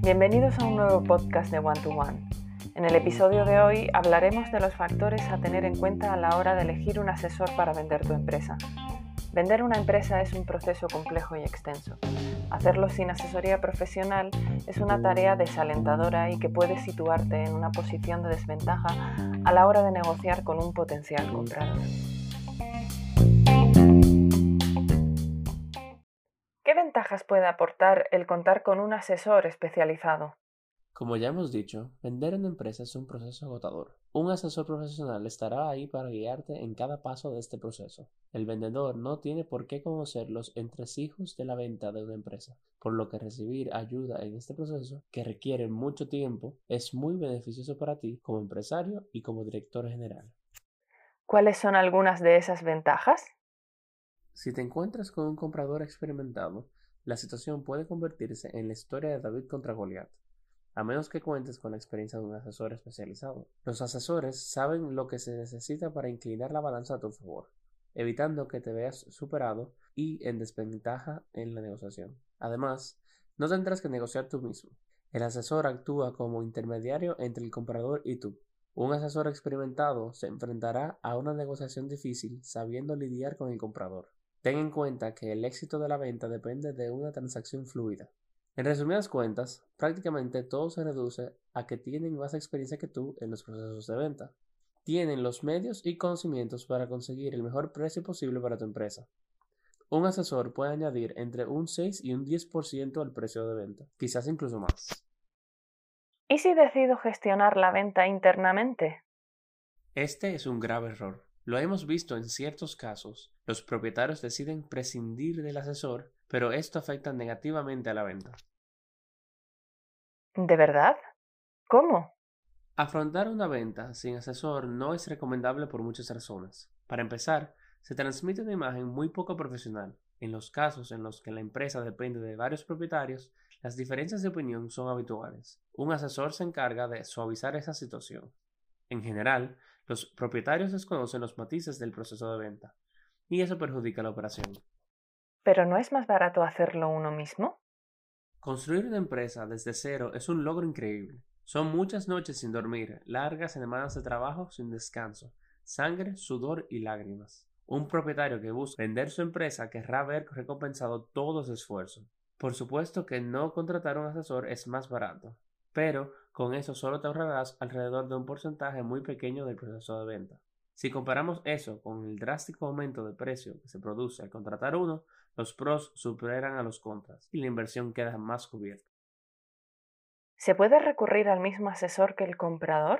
Bienvenidos a un nuevo podcast de One to One. En el episodio de hoy hablaremos de los factores a tener en cuenta a la hora de elegir un asesor para vender tu empresa. Vender una empresa es un proceso complejo y extenso. Hacerlo sin asesoría profesional es una tarea desalentadora y que puede situarte en una posición de desventaja a la hora de negociar con un potencial comprador. Ventajas puede aportar el contar con un asesor especializado? Como ya hemos dicho, vender una empresa es un proceso agotador. Un asesor profesional estará ahí para guiarte en cada paso de este proceso. El vendedor no tiene por qué conocer los entresijos de la venta de una empresa, por lo que recibir ayuda en este proceso, que requiere mucho tiempo, es muy beneficioso para ti como empresario y como director general. ¿Cuáles son algunas de esas ventajas? Si te encuentras con un comprador experimentado, la situación puede convertirse en la historia de David contra Goliat a menos que cuentes con la experiencia de un asesor especializado. Los asesores saben lo que se necesita para inclinar la balanza a tu favor, evitando que te veas superado y en desventaja en la negociación. Además, no tendrás que negociar tú mismo. El asesor actúa como intermediario entre el comprador y tú. Un asesor experimentado se enfrentará a una negociación difícil sabiendo lidiar con el comprador. Ten en cuenta que el éxito de la venta depende de una transacción fluida. En resumidas cuentas, prácticamente todo se reduce a que tienen más experiencia que tú en los procesos de venta. Tienen los medios y conocimientos para conseguir el mejor precio posible para tu empresa. Un asesor puede añadir entre un 6 y un 10% al precio de venta, quizás incluso más. ¿Y si decido gestionar la venta internamente? Este es un grave error. Lo hemos visto en ciertos casos. Los propietarios deciden prescindir del asesor, pero esto afecta negativamente a la venta. ¿De verdad? ¿Cómo? Afrontar una venta sin asesor no es recomendable por muchas razones. Para empezar, se transmite una imagen muy poco profesional. En los casos en los que la empresa depende de varios propietarios, las diferencias de opinión son habituales. Un asesor se encarga de suavizar esa situación. En general, los propietarios desconocen los matices del proceso de venta, y eso perjudica la operación. ¿Pero no es más barato hacerlo uno mismo? Construir una empresa desde cero es un logro increíble. Son muchas noches sin dormir, largas semanas de trabajo sin descanso, sangre, sudor y lágrimas. Un propietario que busca vender su empresa querrá ver recompensado todo su esfuerzo. Por supuesto que no contratar un asesor es más barato, pero con eso solo te ahorrarás alrededor de un porcentaje muy pequeño del proceso de venta. Si comparamos eso con el drástico aumento de precio que se produce al contratar uno, los pros superan a los contras y la inversión queda más cubierta. ¿Se puede recurrir al mismo asesor que el comprador?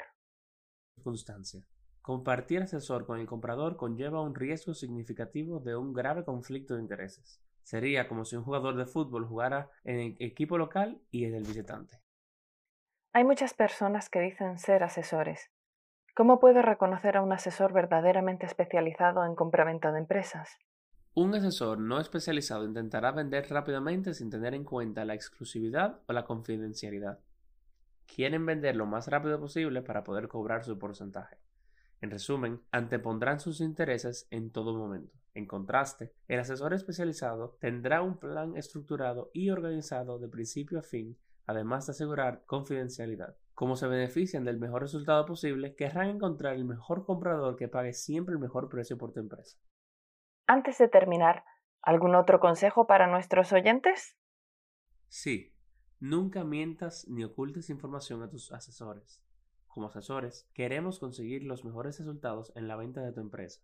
Circunstancia. Compartir asesor con el comprador conlleva un riesgo significativo de un grave conflicto de intereses. Sería como si un jugador de fútbol jugara en el equipo local y en el visitante. Hay muchas personas que dicen ser asesores, ¿Cómo puedo reconocer a un asesor verdaderamente especializado en compraventa de empresas? Un asesor no especializado intentará vender rápidamente sin tener en cuenta la exclusividad o la confidencialidad. Quieren vender lo más rápido posible para poder cobrar su porcentaje. En resumen, antepondrán sus intereses en todo momento. En contraste, el asesor especializado tendrá un plan estructurado y organizado de principio a fin además de asegurar confidencialidad. Como se benefician del mejor resultado posible, querrán encontrar el mejor comprador que pague siempre el mejor precio por tu empresa. Antes de terminar, ¿algún otro consejo para nuestros oyentes? Sí, nunca mientas ni ocultes información a tus asesores. Como asesores, queremos conseguir los mejores resultados en la venta de tu empresa.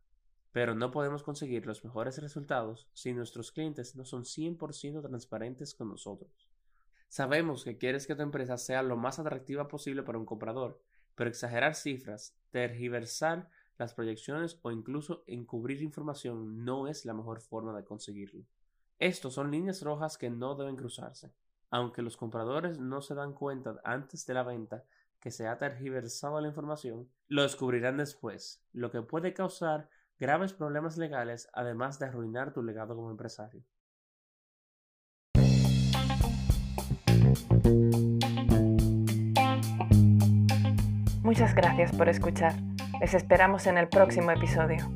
Pero no podemos conseguir los mejores resultados si nuestros clientes no son 100% transparentes con nosotros. Sabemos que quieres que tu empresa sea lo más atractiva posible para un comprador, pero exagerar cifras, tergiversar las proyecciones o incluso encubrir información no es la mejor forma de conseguirlo. Estos son líneas rojas que no deben cruzarse. Aunque los compradores no se dan cuenta antes de la venta que se ha tergiversado la información, lo descubrirán después, lo que puede causar graves problemas legales además de arruinar tu legado como empresario. Muchas gracias por escuchar. Les esperamos en el próximo episodio.